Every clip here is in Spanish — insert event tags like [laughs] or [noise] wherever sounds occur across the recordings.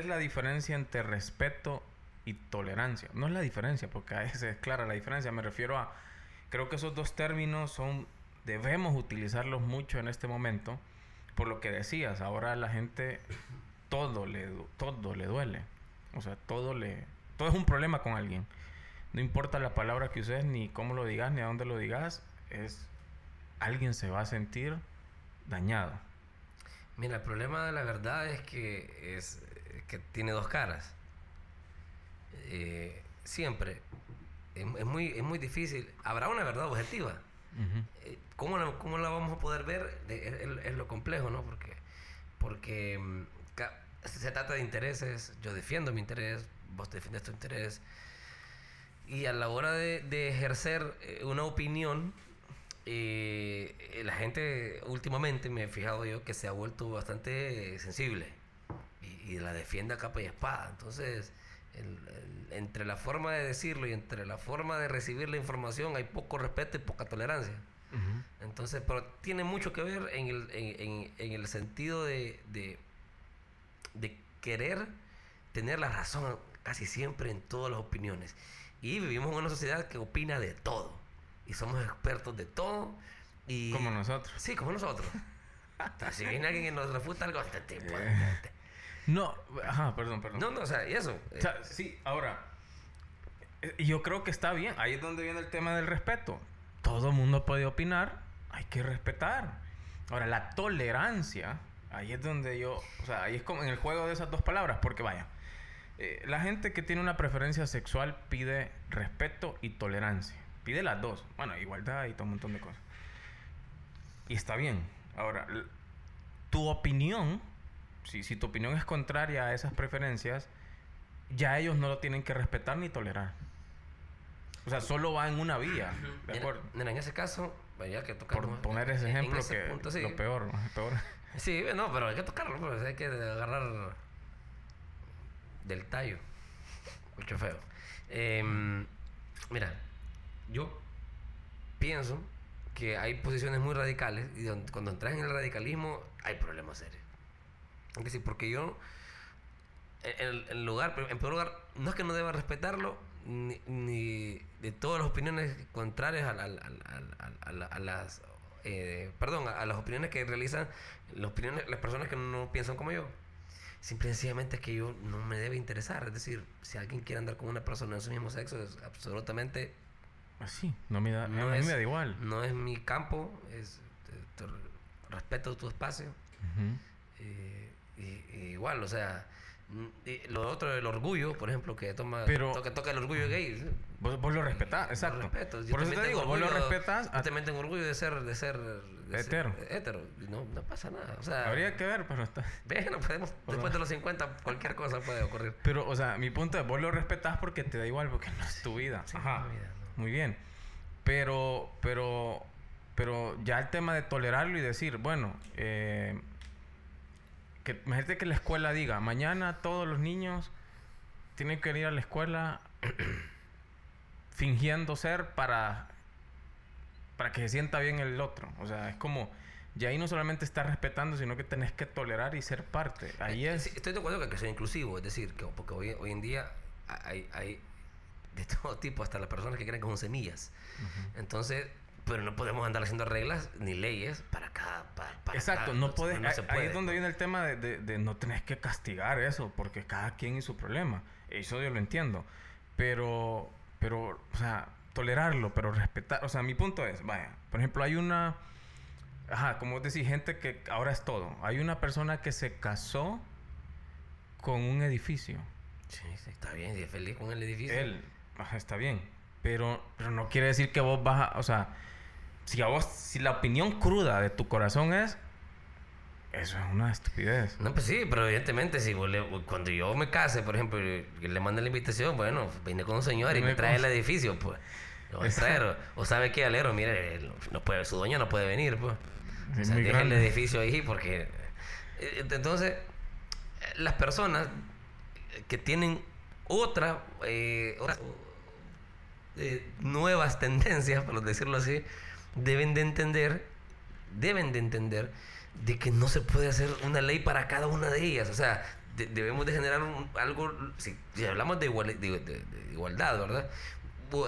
es la diferencia entre respeto y tolerancia? No es la diferencia, porque a veces es clara la diferencia. Me refiero a, creo que esos dos términos son, debemos utilizarlos mucho en este momento, por lo que decías, ahora la gente todo le, todo le duele. O sea, todo le, todo es un problema con alguien. No importa la palabra que uses, ni cómo lo digas, ni a dónde lo digas, es alguien se va a sentir dañado. Mira, el problema de la verdad es que, es, que tiene dos caras. Eh, siempre. Es, muy, es muy difícil. Habrá una verdad objetiva. Eh, ¿cómo, la, ¿cómo, la, vamos a poder ver? Es, lo complejo, ¿no? Porque, porque mm, se trata de intereses. Yo defiendo mi interés, vos defiendes tu interés. Y a la hora de, de ejercer eh, una opinión, eh, la gente últimamente me he fijado yo que se ha vuelto bastante sensible y, la defiende a capa y espada. Entonces, entre la forma de decirlo y entre la forma de recibir la información hay poco respeto y poca tolerancia. Entonces, pero tiene mucho que ver en el, en, en, el sentido de, de, de querer tener la razón casi siempre en todas las opiniones. Y vivimos en una sociedad que opina de todo y somos expertos de todo. Y, como nosotros. Sí, como nosotros. [laughs] si viene alguien que nos refuta algo, este tipo. No, ajá, perdón, perdón. No, no, o sea, y eso. O sea, sí, ahora, eh, yo creo que está bien. Ahí es donde viene el tema del respeto. Todo mundo puede opinar, hay que respetar. Ahora, la tolerancia, ahí es donde yo, o sea, ahí es como en el juego de esas dos palabras, porque vaya, eh, la gente que tiene una preferencia sexual pide respeto y tolerancia. Pide las dos. Bueno, igualdad y todo un montón de cosas. Y está bien. Ahora, tu opinión, si, si tu opinión es contraria a esas preferencias, ya ellos no lo tienen que respetar ni tolerar. O sea, solo va en una vía. ¿De acuerdo? en ese caso, que tocar. Por poner ese ejemplo, que lo peor, peor. Sí, no, pero hay que tocarlo, pues, hay que agarrar del tallo. Mucho feo. Em, mira, yo pienso que hay posiciones muy radicales y cuando entras en el radicalismo hay problemas serios. Es decir, porque yo, en, el lugar, en primer lugar, no es que no deba respetarlo, ni, de todas las opiniones contrarias a, las eh, perdón, a, las opiniones que realizan las, opiniones, las personas que no piensan como yo. Simple y sencillamente es que yo no me debe interesar. Es decir, si alguien quiere andar con una persona de su mismo sexo, es absolutamente Así, ah, no me da, no es, me da igual. No es mi campo, es, respeto tu espacio. Eh, y, igual, o sea, lo otro, el orgullo, por ejemplo, que toma pero, toca, toca el orgullo gay. Vos, vos lo respetás, exacto. Lo respeto. por eso te digo, vos lo respetas. Yo también tengo orgullo de ser, de ser, de hetero. hetero. No, no pasa nada. O sea, Habría que ver, pero está. Bueno, podemos, después de los 50, cualquier cosa puede ocurrir. Pero, o sea, mi punto es, vos lo respetás porque te da igual, porque no es tu vida. Ajá. Muy bien. Pero, pero, pero ya el tema de tolerarlo y decir, bueno, eh, que imagínate que la escuela diga, mañana todos los niños tienen que ir a la escuela [clears throat] fingiendo ser para, para que se sienta bien el otro. O sea, es como, ya ahí no solamente estás respetando, sino que tenés que tolerar y ser parte. Ahí eh, es... Estoy de acuerdo que hay que ser inclusivo, es decir, que, porque hoy, hoy en día hay, hay de [laughs] todo tipo, hasta las personas que creen que son semillas. Entonces, pero no podemos andar haciendo reglas ni leyes para cada. Para, Exacto, no, puedes. Ahí es donde viene el tema de, de, no tenés que castigar eso, porque cada quien y su problema. Eso yo lo entiendo. Pero, pero, o sea, tolerarlo, pero respetar. O sea, mi punto es, vaya, por ejemplo, hay una. Ajá, como decís, gente que ahora es todo. Hay una persona que se casó con un edificio. Sí, está bien, si es feliz con el edificio. Él, está bien. Pero, pero no quiere decir que vos vas a, o sea, si a vos, si la opinión cruda de tu corazón es, eso es una estupidez. No, pues sí, pero evidentemente, si cuando yo me case, por ejemplo, y le mande la invitación, bueno, vine con un señor y me trae el edificio, pues. Lo voy a traer. O, sabe qué, alero, mire, no puede, su dueño no puede venir, pues. o sea, deja el edificio ahí porque. Eh, entonces, las personas que tienen otra, eh, nuevas tendencias, por decirlo así, deben de entender, deben de entender de que no se puede hacer una ley para cada una de ellas. O sea, debemos de generar algo, si, hablamos de, de, igualdad, ¿verdad?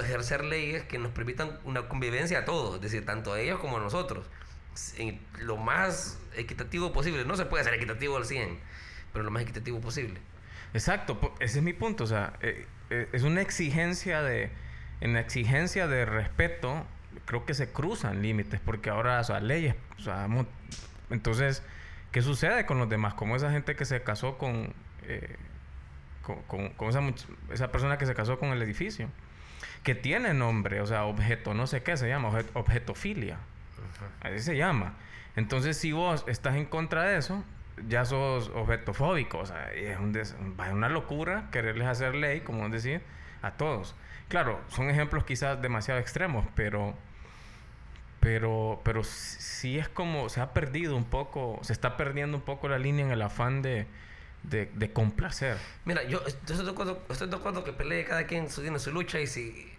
Ejercer leyes que nos permitan una convivencia a todos, es decir, tanto a ellos como a nosotros, lo más equitativo posible. No se puede hacer equitativo al 100, pero lo más equitativo posible. Exacto, ese es mi punto, o sea, eh, eh, es una exigencia de, en la exigencia de respeto, creo que se cruzan límites, porque ahora, o sea, leyes, o sea, entonces ¿Qué sucede con los demás? Como esa gente que se casó con, eh, con, esa, esa, persona que se casó con el edificio. Que tiene nombre, o sea, objeto, no sé qué se llama, objetofilia. Así se llama. Entonces, si vos estás en contra de eso, ya sos objetofóbico. O sea, es, un una locura quererles hacer ley, como decir, a todos. Claro, son ejemplos quizás demasiado extremos, pero pero, pero sí es como, se ha perdido un poco, se está perdiendo un poco la línea en el afán de, de, complacer. Mira, yo, estoy, de acuerdo, estoy de acuerdo que pelee cada quien su, tiene su lucha y si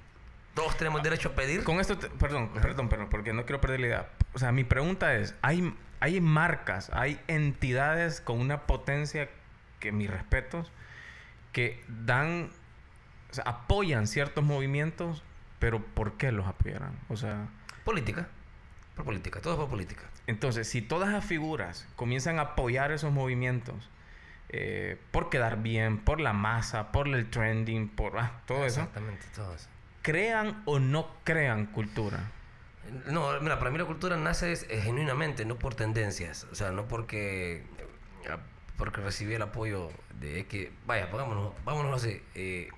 todos tenemos derecho a pedir. Con esto, perdón, perdón, perdón, porque no quiero perder la idea. O sea, mi pregunta es, ¿hay, hay marcas, hay entidades con una potencia que mis respetos, que dan, o sea, apoyan ciertos movimientos, pero ¿por qué los apoyarán? O sea... Política. Por política, todo por política. Entonces, si todas las figuras comienzan a apoyar esos movimientos eh, por quedar bien, por la masa, por el trending, por ah, todo eso. Exactamente, todo eso. ¿Crean o no crean cultura? No, mira, para mí la cultura nace genuinamente, no por tendencias. O sea, no porque, ah, porque recibí el apoyo de que, vaya, vámonos, vámonos así. Eh,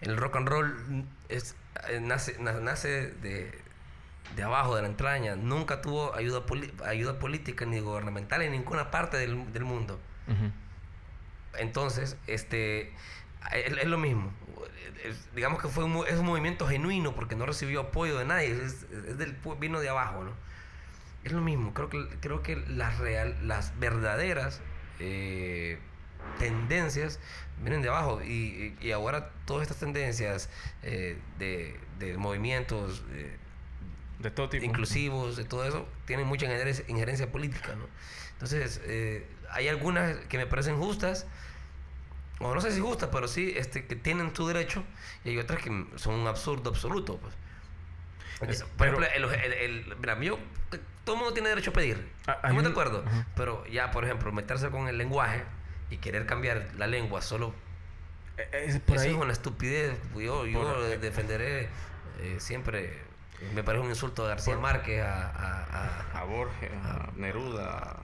el rock and roll es, eh, nace, nace de, de abajo, de la entraña, nunca tuvo ayuda, ayuda política ni gubernamental en ninguna parte del, mundo. Entonces, este, es, lo mismo. digamos que fue un, es un movimiento genuino porque no recibió apoyo de nadie, es, del, vino de abajo, ¿no? Es lo mismo, creo que, creo que las, real, las verdaderas eh, tendencias vienen de abajo y, ahora todas estas tendencias eh, de, de, movimientos... Eh, de todo tipo. inclusivos, de todo eso, tienen mucha injerencia, política, ¿no? Entonces, eh, hay algunas que me parecen justas, o no sé si justas, pero sí este, que tienen su derecho, y hay otras que son un absurdo absoluto, pues. Por ejemplo, el, mira, yo, todo el mundo tiene derecho a pedir. Ah, Estamos de acuerdo. Pero ya, por ejemplo, meterse con el lenguaje y querer cambiar la lengua solo. E, e, es, eso es una estupidez. Yo, yo defenderé eh, siempre me parece un insulto a García Márquez, a, a, Borges, a, Neruda,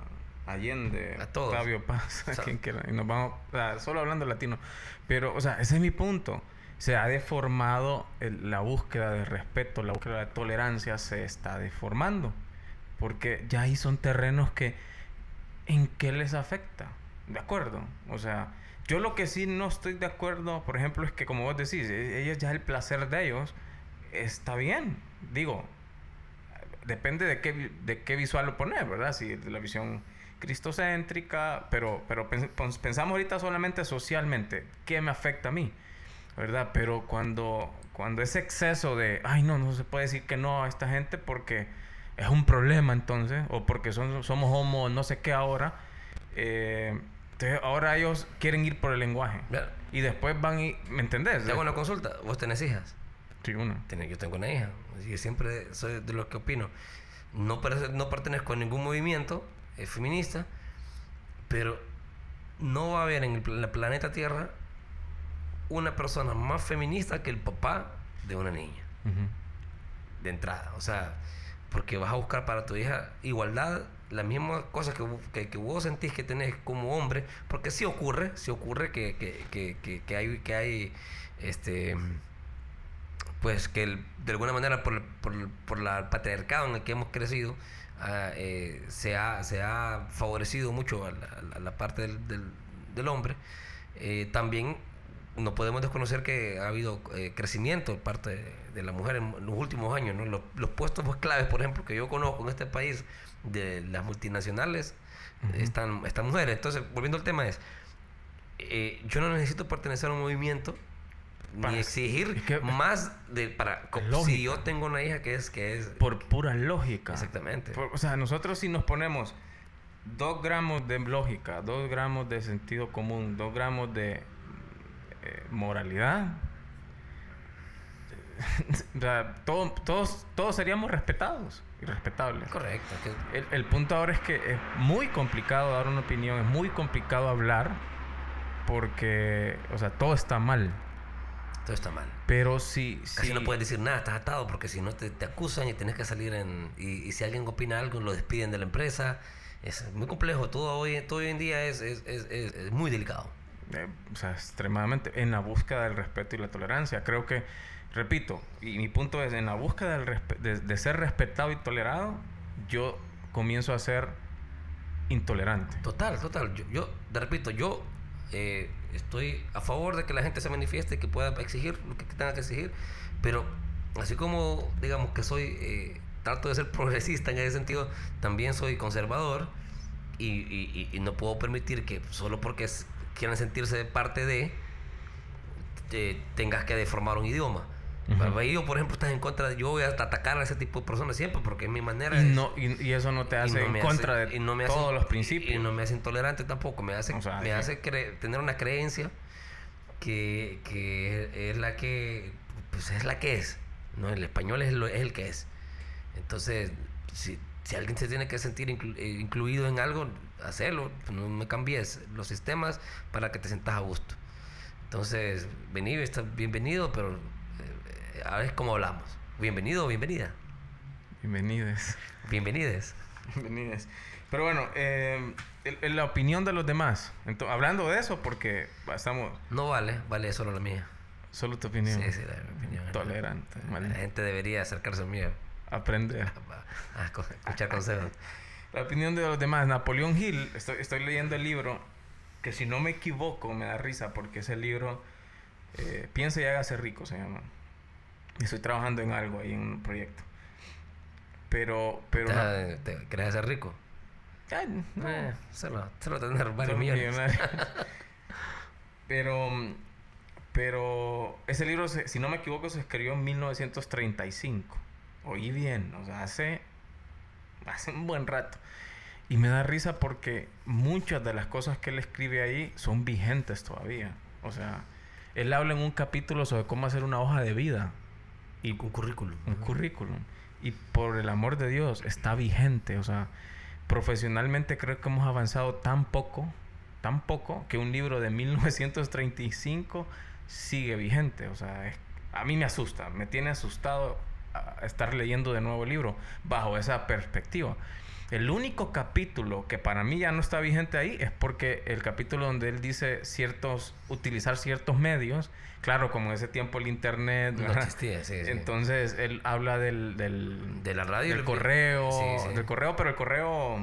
a Allende, a todos. Fabio Paz, a quien quiera. Y nos vamos, solo hablando latino. Pero, o sea, ese es mi punto. Se ha deformado la búsqueda de respeto, la búsqueda de tolerancia se está deformando. Porque ya ahí son terrenos que, ¿en qué les afecta? ¿De acuerdo? O sea, yo lo que sí no estoy de acuerdo, por ejemplo, es que como vos decís, e, ellos ya el placer de ellos está bien digo, depende de qué, de qué visual lo pones, ¿verdad? Si de la visión cristocéntrica, pero, pero pensamos ahorita solamente socialmente, ¿qué me afecta a mí? ¿Verdad? Pero cuando, cuando ese exceso de, ay, no, no se puede decir que no a esta gente porque es un problema entonces, o porque son, somos homo, no sé qué ahora, eh, entonces ahora ellos quieren ir por el lenguaje. Y después van y, ¿me entendés? Te hago una consulta, ¿vos tenés hijas? Sí, una. Yo tengo una hija. Yo siempre soy de los que opino. No, no pertenezco a ningún movimiento eh, feminista, pero no va a haber en el, planeta Tierra una persona más feminista que el papá de una niña. De entrada. O sea, porque vas a buscar para tu hija igualdad, las mismas cosas que, que, vos sentís que tenés como hombre, porque sí ocurre, sí ocurre que, que, que hay, que hay este pues que de alguna manera por, por, por la patriarcado en el que hemos crecido ah, eh, se, ha, se ha favorecido mucho a la, parte del, del, hombre. Eh, también no podemos desconocer que ha habido eh, crecimiento por parte de, la mujer en, los últimos años. ¿no? Los, los, puestos más claves, por ejemplo, que yo conozco en este país de las multinacionales, están, están mujeres. Entonces, volviendo al tema es, yo no necesito pertenecer a un movimiento ni exigir más de para si yo tengo una hija que es que es por pura lógica exactamente o sea nosotros si nos ponemos dos gramos de lógica, dos gramos de sentido común, dos gramos de eh, moralidad, [laughs] o sea, todo- todos, todos seríamos respetados y respetables. Correcto. El, el punto ahora es que es muy complicado dar una opinión, es muy complicado hablar porque, o sea, todo está mal. todo está mal. Pero si... Casi si- no puedes decir nada, estás atado porque si no te, te acusan y tienes que salir en... Y, y si alguien opina algo, lo despiden de la empresa. Es muy complejo. Todo hoy, todo hoy en día es- es- es muy delicado. Eh, o sea, extremadamente en la búsqueda del respeto y la tolerancia. Creo que, repito, y mi punto es, en la búsqueda del de, de ser respetado y tolerado, yo comienzo a ser intolerante. Total, total. Yo, yo te repito, yo eh, estoy a favor de que la gente se manifieste que pueda exigir lo que tenga que exigir, pero así como digamos que soy, eh, trato de ser [laughs] progresista en ese sentido, también soy conservador y, y- y- no puedo permitir que solo porque quieran sentirse parte de, te- tengas que deformar un idioma. Ujú. Yo, por ejemplo, estás en contra de... Yo voy a atacar a ese tipo de personas siempre porque es mi manera Y, no, y, y eso no te hace no en contra hace- de no todos hace- los principios. Y no me hace intolerante tampoco, me hace, O sea, me que- hace cre- tener una creencia que, que es la que pues es la que es. ¿no? El español es, lo- es el que es. Entonces, si, si alguien se tiene que sentir inclu- eh, incluido en algo, hacerlo. No me cambies los sistemas para que te sientas a gusto. Entonces, vení, estás bienvenido, pero eh, a ver cómo hablamos. Bienvenido o bienvenida. Bienvenidos. Bienvenides. Bienvenidos. Pero bueno, eh, el- el- la opinión de los demás. Ento- hablando de eso, porque estamos... No vale, vale solo la mía. Solo tu opinión. Sí, sí, la opinión. Tolerante. La mal- gente debería acercarse al mío Aprender. a, a co- escuchar consejos. La opinión de los demás. Napoleón Hill, estoy, estoy leyendo el libro, que si no me equivoco me da risa, porque ese libro, eh, Piensa y hágase rico, se llama. Y estoy trabajando en algo ahí, en un proyecto. Pero, pero... ¿Te, te querés rico? Ay, no. Eh, solo, solo tener varios millones. [laughs] pero, pero ese libro, si no me equivoco, se escribió en 1935. Oí bien, o sea, hace, hace un buen rato. Y me da risa porque muchas de las cosas que él escribe ahí son vigentes todavía. O sea, él habla en un capítulo sobre cómo hacer una hoja de vida Y un currículum. un currículum. Y por el amor de Dios, está vigente. O sea, profesionalmente creo que hemos avanzado tan poco, tan poco, que un libro de 1935 sigue vigente. O sea, es- a mí me asusta, me tiene asustado a estar leyendo de nuevo el libro bajo esa perspectiva. El único capítulo que para mí ya no está vigente ahí es porque el capítulo donde él dice ciertos, utilizar ciertos medios, claro, como en ese tiempo el internet, No existía, sí, sí. Entonces él habla del, del, De la radio del el- correo, Sí, sí. del correo, pero el correo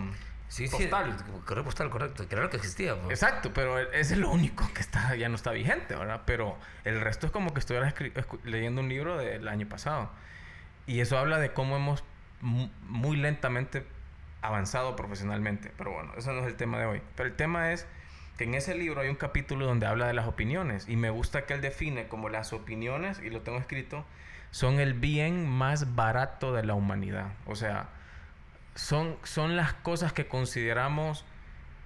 Sí, sí. postal. Correo postal, correcto. Lo que existía. pues. Exacto, pero ese es lo único que está ya no está vigente, ¿verdad? Pero el resto es como que estuviera escri- escu- leyendo un libro del año pasado. Y eso habla de cómo hemos mu- muy lentamente avanzado profesionalmente. Pero bueno, eso no es el tema de hoy. Pero el tema es que en ese libro hay un capítulo donde habla de las opiniones. Y me gusta que él define como las opiniones, y lo tengo escrito, son el bien más barato de la humanidad. O sea, son, son las cosas que consideramos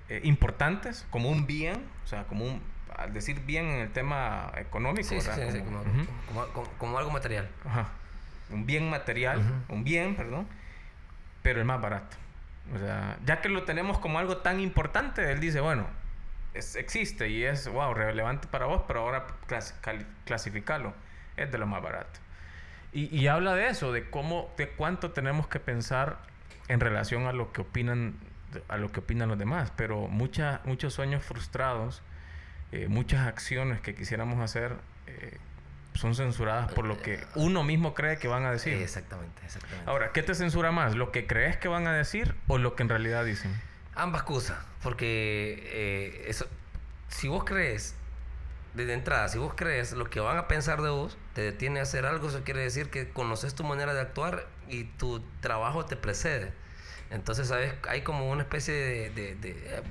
eh, importantes como un bien, o sea, como un, al decir bien en el tema económico, Sí, sí, ¿verdad? sí, sí, Como- como, Ujú. como- como- como algo material. Ajá. Un bien material, un bien, perdón, pero el más barato. O sea, ya que lo tenemos como algo tan importante, él dice, bueno, es- existe y es, wow, relevante para vos, pero ahora clas- clasificarlo es de lo más barato. Y, y habla de eso, de cómo, de cuánto tenemos que pensar en relación a lo que opinan, a lo que opinan los demás. Pero mucha, muchos sueños frustrados, eh, muchas acciones que quisiéramos hacer, eh, son censuradas por lo que uno mismo cree que van a decir. Exactamente, exactamente. Ahora, ¿qué te censura más? ¿Lo que crees que van a decir o lo que en realidad dicen? Ambas cosas, porque eh, eso, si vos crees, desde entrada, si vos crees lo que van a pensar de vos, te detiene a hacer algo, eso quiere decir que conoces tu manera de actuar y tu trabajo te precede. Entonces, ¿sabes? Hay como una especie de... de- de, eh,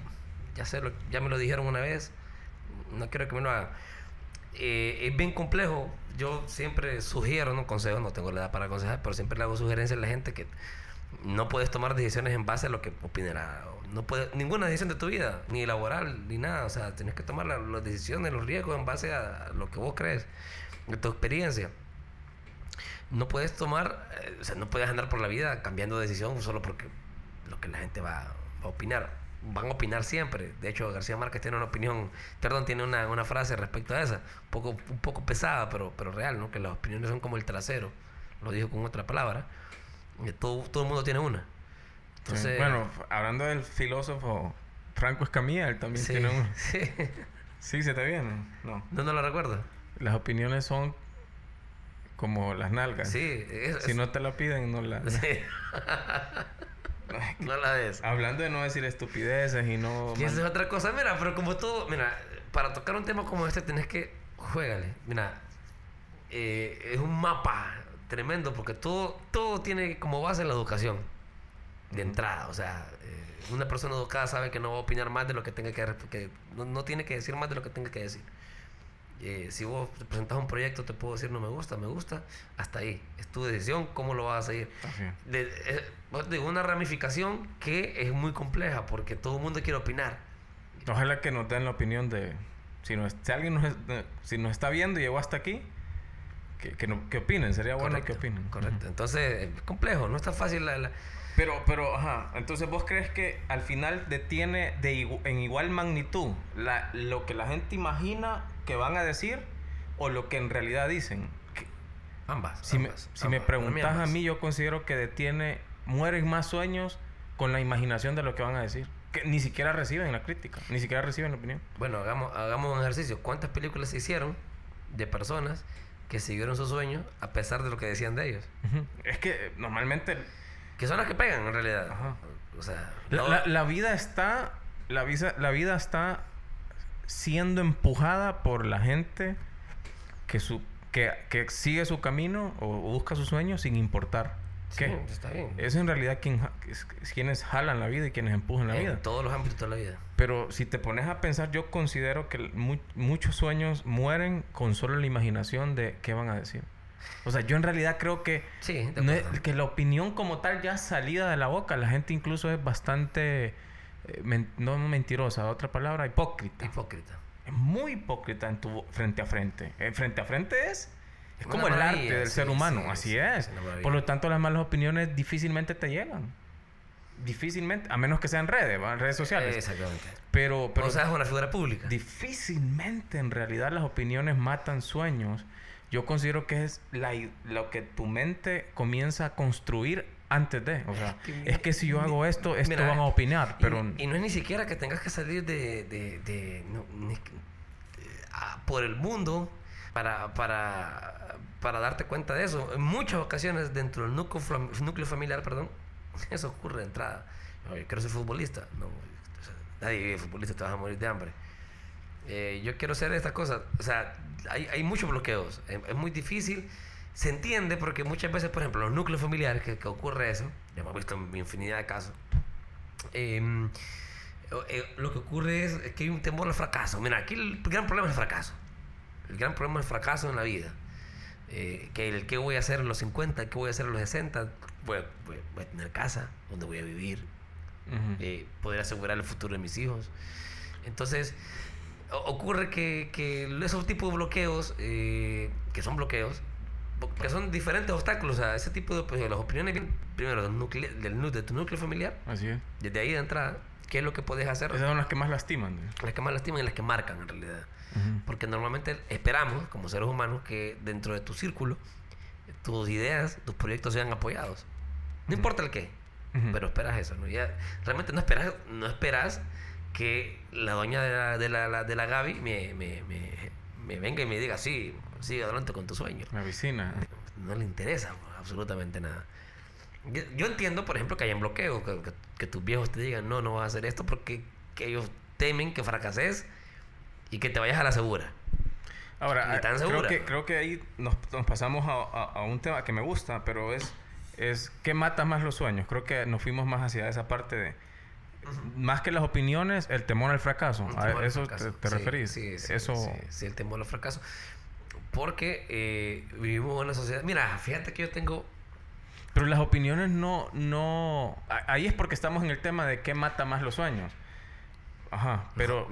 ya, sé, lo- ya me lo dijeron una vez, no quiero que me lo hagan. Eh, es bien complejo. Yo siempre sugiero, no consejo, no tengo la edad para aconsejar, pero siempre le hago sugerencias a la gente que no puedes tomar decisiones en base a lo que opinará. No puedes, ninguna decisión de tu vida, ni laboral, ni nada. O sea, tienes que tomar las decisiones, los riesgos en base a lo que vos crees, de tu experiencia. No puedes tomar, eh, o sea, no puedes andar por la vida cambiando de decisión solo porque lo que la gente va, a opinar. Van a opinar siempre. De hecho, García Márquez tiene una opinión, perdón, tiene una, una frase respecto a esa, un poco, un poco pesada, pero, pero real, ¿no? Que las opiniones son como el trasero. Lo dijo con otra palabra todo, todo el mundo tiene una. Entonces, Bueno, hablando del filósofo Franco Escamilla, él también tiene una. [laughs] Sí. sí, ¿se te viene? No. No, no lo recuerdo. Las opiniones son como las nalgas. Sí. si no te la piden, no la... Sí. [laughs] [laughs] no la des. Hablando de no decir estupideces y no... Y eso es otra cosa. Mira, pero como todo... Mira, para tocar un tema como este tenés que... Juégale. Mira, eh, es un mapa tremendo porque todo, todo tiene como base la educación de entrada. O sea, eh, una persona educada sabe que no va a opinar más de lo que tenga que, que no, no, tiene que decir más de lo que tenga que decir. Eh, si vos te presentas un proyecto, te puedo decir no me gusta, me gusta, hasta ahí. Es tu decisión, cómo lo vas a seguir. De, eh, una ramificación que es muy compleja porque todo el mundo quiere opinar. Ojalá que nos den la opinión de si, no, si alguien nos, si nos está viendo y llegó hasta aquí, que, no, que opinen, sería bueno que opinen. Correcto. Entonces, es complejo, no está fácil la, Pero, pero, ajá, entonces vos crees que al final detiene de en igual magnitud la, lo que la gente imagina que van a decir o lo que en realidad dicen. ambas. Si me, si me preguntas a mí, yo considero que detiene, mueren más sueños con la imaginación de lo que van a decir. Que ni siquiera reciben la crítica, ni siquiera reciben la opinión. Bueno, hagamos, hagamos un ejercicio. ¿Cuántas películas se hicieron de personas que siguieron sus sueños a pesar de lo que decían de ellos. Es que normalmente... Que son las que pegan en realidad. O sea... La, vida está... La vida, la vida está siendo empujada por la gente que, su, que, que sigue su camino o busca sus sueños sin importar ¿Qué? está bien. Es en realidad quien, quienes jalan la vida y quienes empujan la vida. En todos los ámbitos de la vida. Pero si te pones a pensar, yo considero que muchos sueños mueren con solo la imaginación de qué van a decir. O sea, yo en realidad creo que, sí, que la opinión como tal ya salida de la boca, la gente incluso es bastante, eh, no mentirosa, otra palabra, hipócrita. Hipócrita. Es muy hipócrita en tu frente a frente. Eh, frente a frente es es como el arte del ser humano, así es. Por lo tanto, las malas opiniones difícilmente te llegan. Difícilmente, a menos que sean redes, redes sociales. Exactamente. Pero, pero o sea, es una figura pública. Difícilmente, en realidad, las opiniones matan sueños. Yo considero que es la, lo que tu mente comienza a construir antes de. O sea, es que si yo hago esto, esto van a opinar. Pero... Y, no es ni siquiera que tengas que salir de, de, de, por el mundo para, para para darte cuenta de eso. En muchas ocasiones dentro del núcleo, núcleo familiar, perdón, [laughs] eso ocurre de entrada. Yo quiero ser futbolista. No, nadie es futbolista, te vas a morir de hambre. Eh, yo quiero ser esta cosa. O sea, hay, hay muchos bloqueos. Es, muy difícil. Se entiende porque muchas veces, por ejemplo, los núcleos familiares, que, que ocurre eso, ya hemos visto en infinidad de casos, em, eh, lo que ocurre es que hay un temor al fracaso. Mira, aquí el gran problema es el fracaso. El gran problema es el fracaso en la vida. Eh, que el qué voy a hacer en los 50, qué voy a hacer en los 60, voy, a tener casa donde voy a vivir, eh, poder asegurar el futuro de mis hijos. Entonces, ocurre que, que esos tipos de bloqueos, eh, que son bloqueos, que son diferentes obstáculos a ese tipo de pues, las opiniones, primero del, del, de tu núcleo familiar, Así es. desde ahí de entrada, ¿qué es lo que puedes hacer? Esas son las que más lastiman. Las que más lastiman y las que marcan en realidad. Porque normalmente esperamos, como seres humanos, que dentro de tu círculo, tus ideas, tus proyectos sean apoyados. No importa el qué, pero esperas eso. ¿no? Ya, realmente no esperas, no esperas que la doña de la, de la, de la Gaby me, me, me, venga y me diga, sí, sigue adelante con tu sueño. La vecina. No, le interesa absolutamente nada. Yo, entiendo, por ejemplo, que hay un bloqueo, que, que, tus viejos te digan, no, no vas a hacer esto porque que ellos temen que fracases y que te vayas a la segura. Ahora, creo, que, creo que ahí nos, pasamos a, un tema que me gusta, pero es, es ¿qué mata más los sueños? Creo que nos fuimos más hacia esa parte de... Más que las opiniones, el temor al fracaso. ¿A eso te, referís? Sí, sí, eso... sí, el temor al fracaso. Porque eh, vivimos en una sociedad... Mira, fíjate que yo tengo... Pero las opiniones no, no... Ahí es porque estamos en el tema de qué mata más los sueños. Ajá, pero...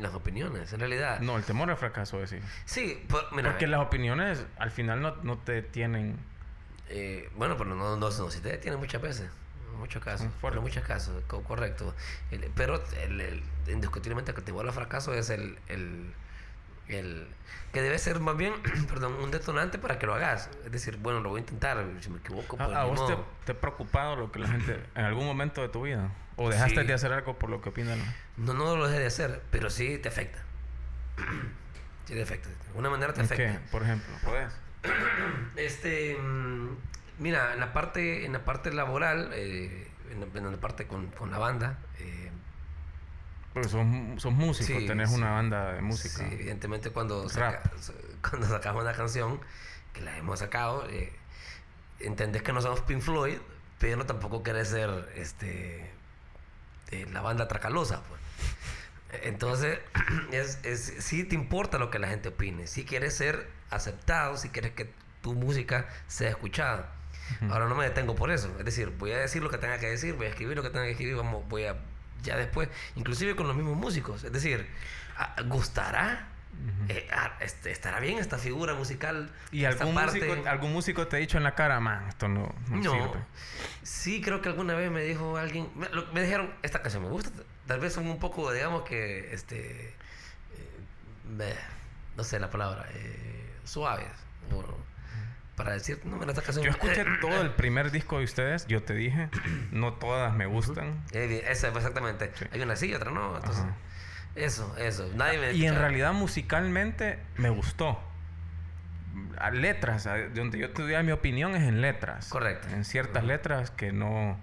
las opiniones, en realidad. No, el temor al fracaso, decir. Sí, porque las opiniones al final no, no te tienen... Eh, bueno, pero no, no, no, si te detienen muchas veces. En muchos casos. En muchos casos, correcto. pero el, indiscutiblemente que te vuelva fracaso es el, el, el que debe ser más bien [clears throat] perdón, un detonante para que lo hagas. Es decir, bueno, lo voy a intentar, si me equivoco. Pues, ¿A, vos te, te, ha preocupado lo que la gente en algún momento de tu vida? ¿O dejaste de hacer algo por lo que opinan? No, no lo dejé de hacer, pero sí te afecta. [clears throat] sí te afecta. De alguna manera te afecta. Qué? Por ejemplo, ¿puedes? [clears throat] este, mm, mira, en la parte, en la parte laboral, eh, en, la, parte con, con la banda, eh, porque sos, sos músico, tenés una banda de música. Sí, evidentemente cuando, cuando sacamos una canción, que la hemos sacado, eh, entendés que no somos Pink Floyd, pero tampoco querés ser este, la banda tracalosa. Pues. Entonces, [clears throat] es, es, sí te importa lo que la gente opine, si quieres ser aceptado, si quieres que tu música sea escuchada. Ahora no me detengo por eso, es decir, voy a decir lo que tenga que decir, voy a escribir lo que tenga que escribir, vamos, voy a ya después, inclusive con los mismos músicos, es decir, ¿gustará? Eh, este, ¿Estará bien esta figura musical? ¿Y algún, músico, algún músico te ha dicho en la cara, man, esto no, no, Sí, creo que alguna vez me dijo alguien, me, dijeron, esta canción me gusta, tal vez son un poco, digamos que, este, eh, no sé la palabra, eh, suaves. Para decir, no, esta canción... Yo escuché todo el primer disco de ustedes, yo te dije, [clears throat] no todas me gustan. Eso, exactamente. Hay una sí y otra no, entonces... Eso, eso. Nadie me y en realidad musicalmente me gustó. A letras, de donde yo te doy mi opinión es en letras. Correcto. En ciertas letras que no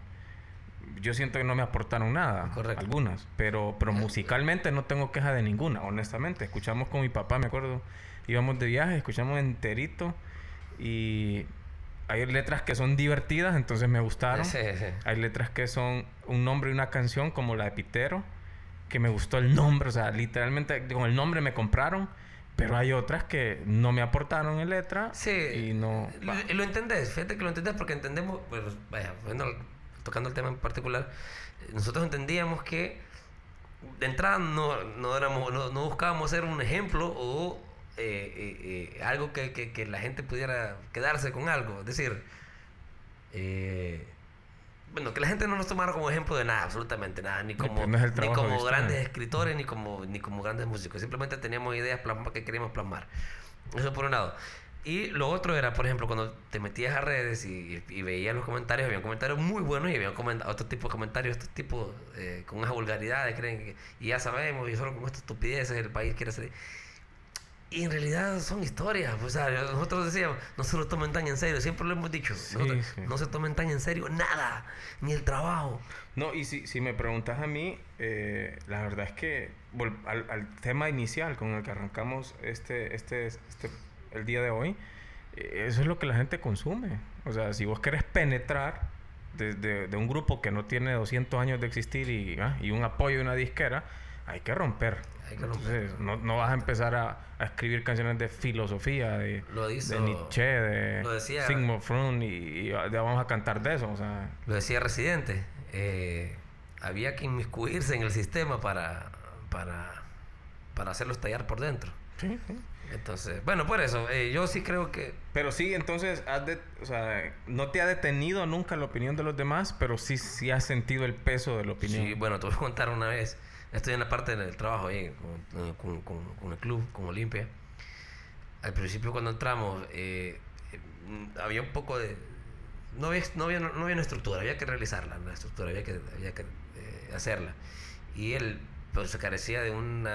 yo siento que no me aportaron nada, Correcto. algunas, pero pero musicalmente no tengo queja de ninguna, honestamente. Escuchamos con mi papá, me acuerdo, íbamos de viaje, escuchamos enterito y hay letras que son divertidas, entonces me gustaron. Sí, sí. Hay letras que son un nombre y una canción como la de Pitero que me gustó el nombre, o sea, literalmente con el nombre me compraron, pero hay otras que no me aportaron en letra sí, y no... Lo, lo entendés, fíjate que lo entendés porque entendemos, pues, vaya, bueno, tocando el tema en particular, nosotros entendíamos que de entrada no, no, éramos, no, buscábamos ser un ejemplo o eh, eh, algo que, que, que, la gente pudiera quedarse con algo. Es decir, eh, bueno, que la gente no nos tomara como ejemplo de nada, absolutamente nada, ni como, ni como grandes escritores, ni como, ni como grandes músicos. Simplemente teníamos ideas que queríamos plasmar. Eso por un lado. Y lo otro era, por ejemplo, cuando te metías a redes y, veías los comentarios, había comentarios muy buenos y había otro tipo de comentarios, estos tipos eh, con unas vulgaridades, creen que, y ya sabemos, y solo con estas estupideces el país quiere salir. Y en realidad son historias. O sea, nosotros decíamos, no se lo tomen tan en serio. Siempre lo hemos dicho. No se tomen tan en serio nada. Ni el trabajo. No, y si, si me preguntas a mí, eh, la verdad es que al, al, tema inicial con el que arrancamos este, este, este, el día de hoy, eh, eso es lo que la gente consume. O sea, si vos querés penetrar desde de, un grupo que no tiene 200 años de existir y, ah, y un apoyo de una disquera, hay que romper no, no, vas a empezar a, a, escribir canciones de filosofía, de, de Nietzsche, de Sigmund Freud y, vamos a cantar de eso. O sea. Lo decía Residente. Eh, había que inmiscuirse en el sistema para, para, para hacerlo estallar por dentro. Sí, sí. Entonces, bueno, por eso, eh, yo sí creo que... Pero sí, entonces, has de, o sea, no te ha detenido nunca la opinión de los demás, pero sí, sí has sentido el peso de la opinión. Sí, bueno, te voy a contar una vez estoy en la parte del trabajo ahí con, con, el club, con Olimpia. Al principio cuando entramos eh, había un poco de... No había, no, había, no había una estructura, había que realizarla, la estructura, había que, había que eh, hacerla. Y él pues, se carecía de un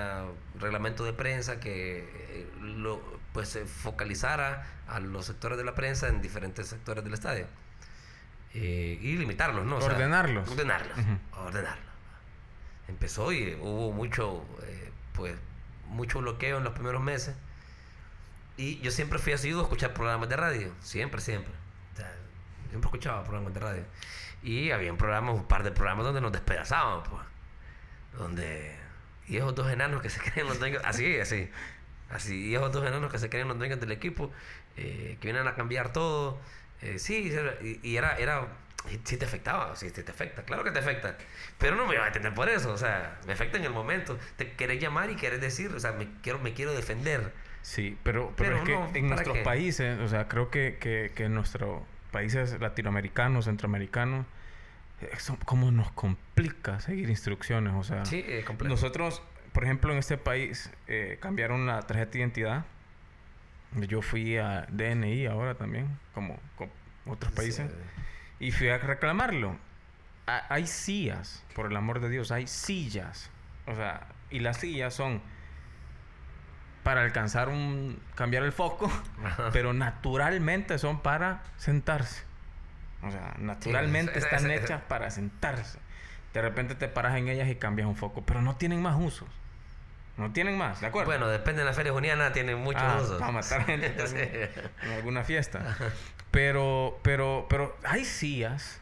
reglamento de prensa que eh, lo, pues, se focalizara a los sectores de la prensa en diferentes sectores del estadio. y limitarlos, ¿no? ordenarlos. ordenarlos, ordenarlos empezó y hubo mucho, eh, pues, mucho bloqueo en los primeros meses. Y yo siempre fui asiduo a escuchar programas de radio, siempre, siempre. siempre escuchaba programas de radio. Y había un programa, un par de programas donde nos despedazábamos, pues. Donde y esos dos enanos que se [laughs] creen los dueños, así, así, así, y esos dos enanos que se creen los dueños del equipo, eh, que vienen a cambiar todo, Eh, sí, y, y era, era sí te afectaba, sí te afecta, claro que te afecta, pero no me va a detener por eso, o sea, me afecta en el momento, te querés llamar y querés decir, o sea, me quiero, me quiero defender. Sí, pero, pero, es que en nuestros países, o sea, creo que, que, que en nuestros países latinoamericanos, centroamericanos, eso como nos complica seguir instrucciones, o sea, sí, nosotros, por ejemplo, en este país eh, cambiaron la tarjeta de identidad, yo fui a DNI ahora también, como, como otros países. Y fui a reclamarlo. hay sillas, por el amor de Dios, hay sillas. O sea, y las sillas son para alcanzar un... cambiar el foco, pero naturalmente son para sentarse. O sea, naturalmente están hechas para sentarse. De repente te paras en ellas y cambias un foco, pero no tienen más usos. No tienen más, ¿de acuerdo? Bueno, depende de la feria juniana, tienen muchos ah, usos. Para matar gente [laughs] en alguna fiesta. Pero, pero, pero hay sillas.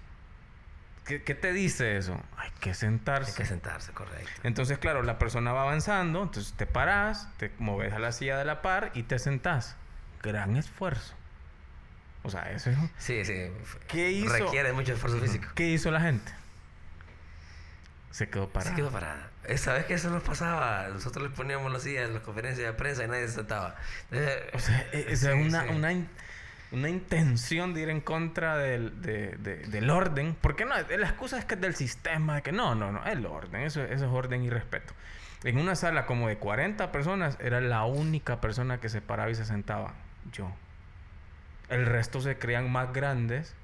¿Qué, ¿Qué, te dice eso? Hay que sentarse. Hay que sentarse, correcto. Entonces, claro, la persona va avanzando, entonces te paras, te moves a la silla de la par y te sentás. Gran esfuerzo. O sea, eso es... Sí, sí. ¿Qué hizo? Requiere mucho esfuerzo físico. ¿Qué hizo la gente? Se quedó parada. Se quedó parada. ¿Sabes que eso nos pasaba? Nosotros les poníamos las sillas en las conferencias de prensa y nadie se sentaba. o sea, es una, una una intención de ir en contra del, del orden. Porque no, la excusa es que es del sistema, de que no, no, no, el orden, eso, eso es orden y respeto. En una sala como de 40 personas, era la única persona que se paraba y se sentaba. Yo. El resto se creían más grandes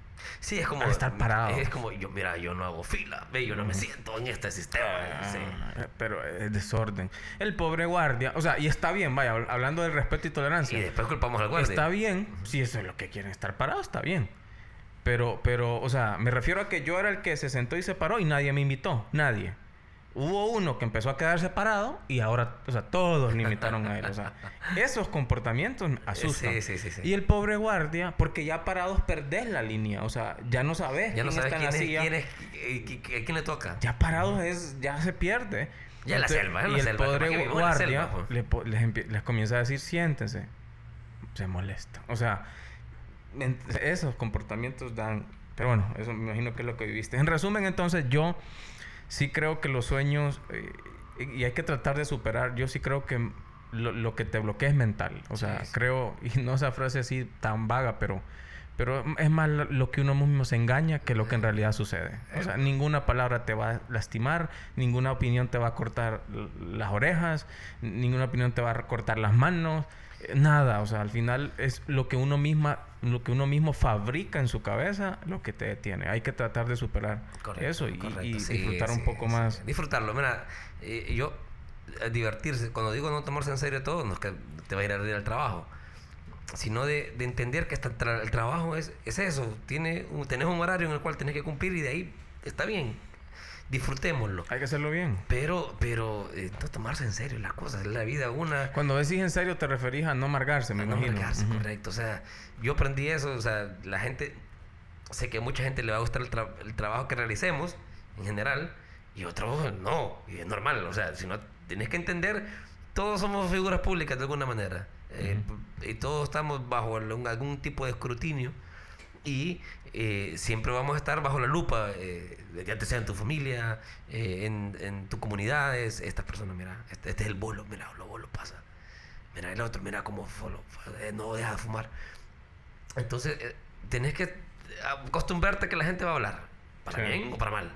Sí, es como. estar parado. Es como, yo, mira, yo no hago fila, ve, yo no me siento en este sistema. Ah, pero es desorden. El pobre guardia, o sea, y está bien, vaya, hablando del respeto y tolerancia. Y después culpamos al guardia. Está bien, si eso es lo que quieren estar parados, está bien. Pero, pero, o sea, me refiero a que yo era el que se sentó y se paró y nadie me invitó. Nadie. Hubo uno que empezó a quedar separado y ahora, o sea, todos limitaron a él. O sea, [laughs] esos comportamientos asustan. Sí, sí, sí, y el pobre guardia, porque ya parados perdés la línea. O sea, ya no sabes ya quién no sabes quién, es, quién, es, quién, quién, le toca. Ya parados es, ya se pierde. Ya la selva, Y el pobre guardia pues. les, les, comienza a decir, siéntense. Se molesta. O sea, esos comportamientos dan... Pero bueno, eso me imagino que es lo que viviste. En resumen, entonces, yo sí creo que los sueños, eh, y hay que tratar de superar, yo sí creo que lo, que te bloquea es mental. O sea, creo, [laughs] y no esa frase así tan vaga, pero, pero es más lo que uno mismo se engaña que lo que en realidad sucede. O sea, ninguna palabra te va a lastimar, ninguna opinión te va a cortar las orejas, ninguna opinión te va a cortar las manos nada, o sea, al final es lo que uno misma, lo que uno mismo fabrica en su cabeza, lo que te detiene. Hay que tratar de superar eso y, disfrutar un poco más. Disfrutarlo, mira, eh, yo eh, divertirse, cuando digo no tomarse en serio todo, no es que te va a ir a reír al trabajo, sino de, entender que el trabajo es, es eso, tiene un, tenés un horario en el cual tenés que cumplir y de ahí está bien disfrutémoslo. Hay que hacerlo bien. Pero, pero, eh, no tomarse en serio las cosas, la vida una... Cuando decís en serio te referís a no amargarse, me a imagino. No amargarse, correcto. O sea, yo aprendí eso, o sea, la gente, sé que a mucha gente le va a gustar el, trabajo que realicemos, en general, y otros no, y es normal, o sea, si no, tienes que entender, todos somos figuras públicas de alguna manera, eh, y todos estamos bajo algún tipo de escrutinio, y eh, siempre vamos a estar bajo la lupa, eh, ya sea en tu familia, eh, en, en tu comunidad, esta persona, mira, este, este, es el bolo, mira, lo bolo pasa. Mira, el otro, mira cómo no deja de fumar. Entonces, tenés que acostumbrarte a que la gente va a hablar, para bien o para mal.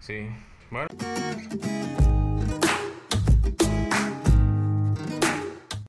Sí. Bueno.